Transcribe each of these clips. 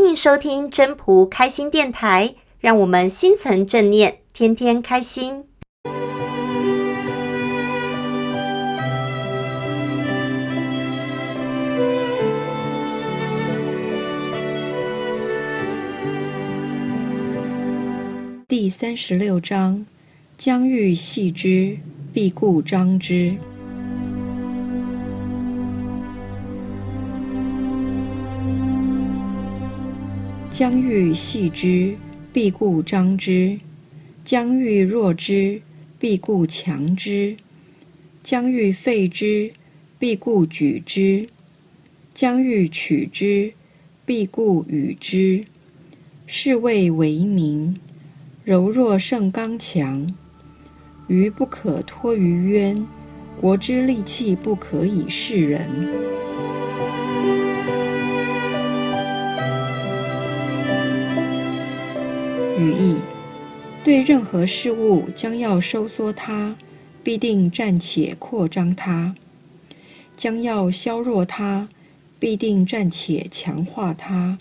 欢迎收听真仆开心电台，让我们心存正念，天天开心。第三十六章：将欲系之，必固张之。将欲系之，必固张之；将欲弱之，必固强之；将欲废之，必固举之；将欲取之，必固与之。是谓为名。柔弱胜刚强，愚不可脱于渊，国之利器不可以示人。语义：对任何事物将要收缩它，必定暂且扩张它；将要削弱它，必定暂且强化它；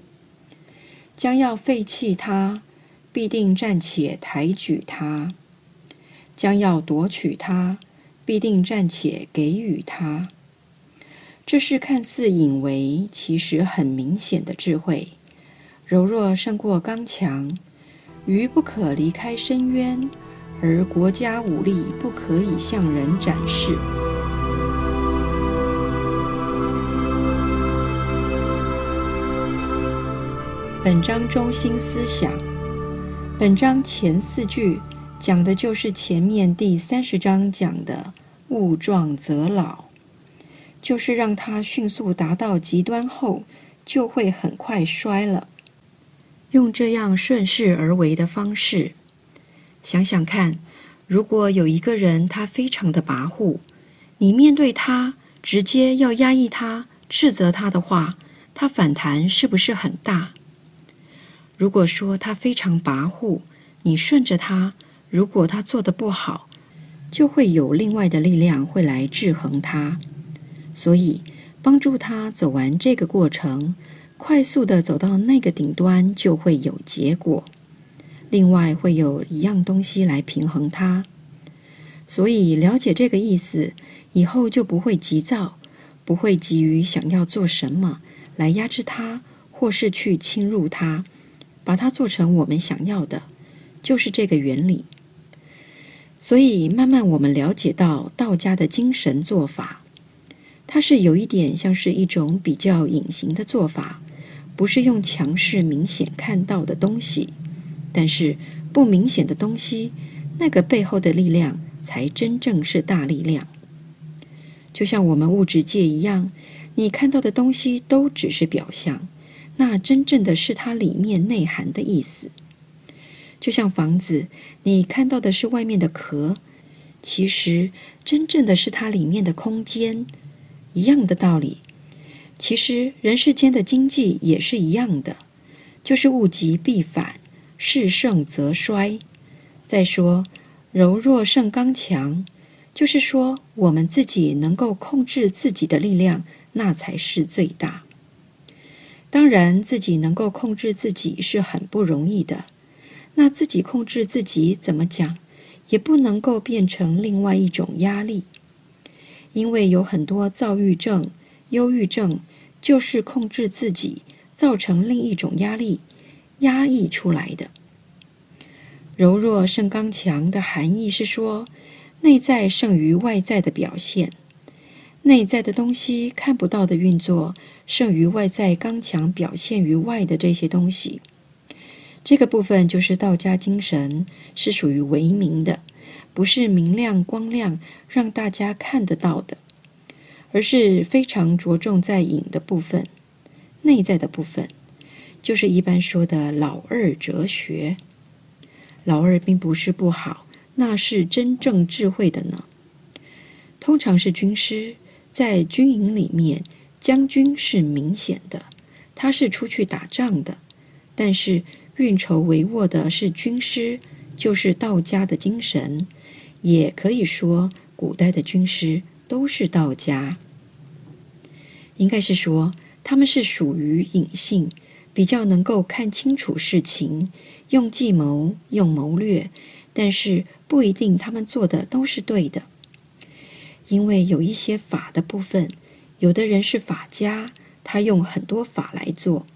将要废弃它。必定暂且抬举它，将要夺取它，必定暂且给予它。这是看似隐微，其实很明显的智慧。柔弱胜过刚强，鱼不可离开深渊，而国家武力不可以向人展示。本章中心思想。本章前四句讲的就是前面第三十章讲的“物壮则老”，就是让它迅速达到极端后，就会很快衰了。用这样顺势而为的方式，想想看，如果有一个人他非常的跋扈，你面对他直接要压抑他、斥责他的话，他反弹是不是很大？如果说他非常跋扈，你顺着他，如果他做得不好，就会有另外的力量会来制衡他。所以，帮助他走完这个过程，快速地走到那个顶端，就会有结果。另外，会有一样东西来平衡它。所以，了解这个意思以后，就不会急躁，不会急于想要做什么来压制它，或是去侵入它。把它做成我们想要的，就是这个原理。所以慢慢我们了解到道家的精神做法，它是有一点像是一种比较隐形的做法，不是用强势明显看到的东西，但是不明显的东西，那个背后的力量才真正是大力量。就像我们物质界一样，你看到的东西都只是表象。那真正的是它里面内涵的意思，就像房子，你看到的是外面的壳，其实真正的是它里面的空间，一样的道理。其实人世间的经济也是一样的，就是物极必反，势盛则衰。再说柔弱胜刚强，就是说我们自己能够控制自己的力量，那才是最大。当然，自己能够控制自己是很不容易的。那自己控制自己怎么讲，也不能够变成另外一种压力，因为有很多躁郁症、忧郁症，就是控制自己造成另一种压力，压抑出来的。柔弱胜刚强的含义是说，内在胜于外在的表现。内在的东西看不到的运作，胜于外在刚强表现于外的这些东西。这个部分就是道家精神，是属于为明的，不是明亮光亮让大家看得到的，而是非常着重在隐的部分，内在的部分，就是一般说的老二哲学。老二并不是不好，那是真正智慧的呢。通常是军师。在军营里面，将军是明显的，他是出去打仗的；但是运筹帷幄的是军师，就是道家的精神。也可以说，古代的军师都是道家。应该是说，他们是属于隐性，比较能够看清楚事情，用计谋，用谋略，但是不一定他们做的都是对的，因为有一些法的部分，有的人是法家，他用很多法来做。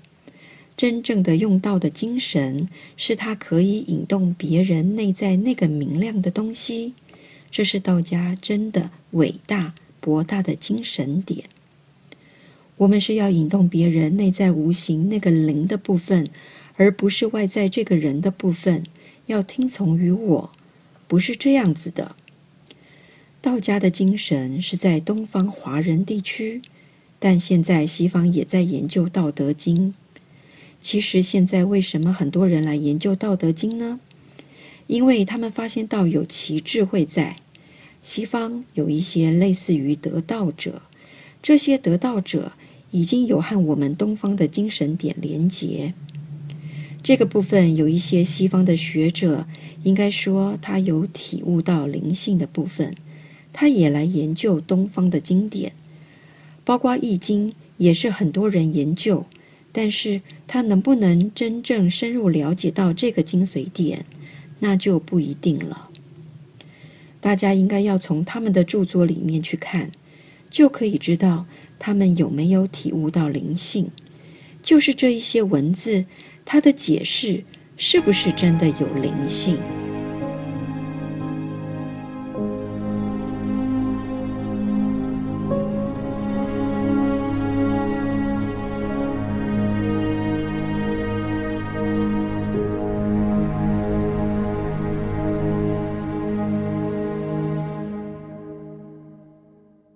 真正的用道的精神，是他可以引动别人内在那个明亮的东西。这是道家真的伟大博大的精神点。我们是要引动别人内在无形那个灵的部分，而不是外在这个人的部分。要听从于我，不是这样子的。道家的精神是在东方华人地区，但现在西方也在研究《道德经》。其实现在为什么很多人来研究《道德经》呢？因为他们发现到有其智慧在。西方有一些类似于得道者，这些得道者已经有和我们东方的精神点连结。这个部分有一些西方的学者，应该说他有体悟到灵性的部分，他也来研究东方的经典，包括《易经》也是很多人研究。但是他能不能真正深入了解到这个精髓点，那就不一定了。大家应该要从他们的著作里面去看，就可以知道他们有没有体悟到灵性。就是这一些文字，它的解释是不是真的有灵性？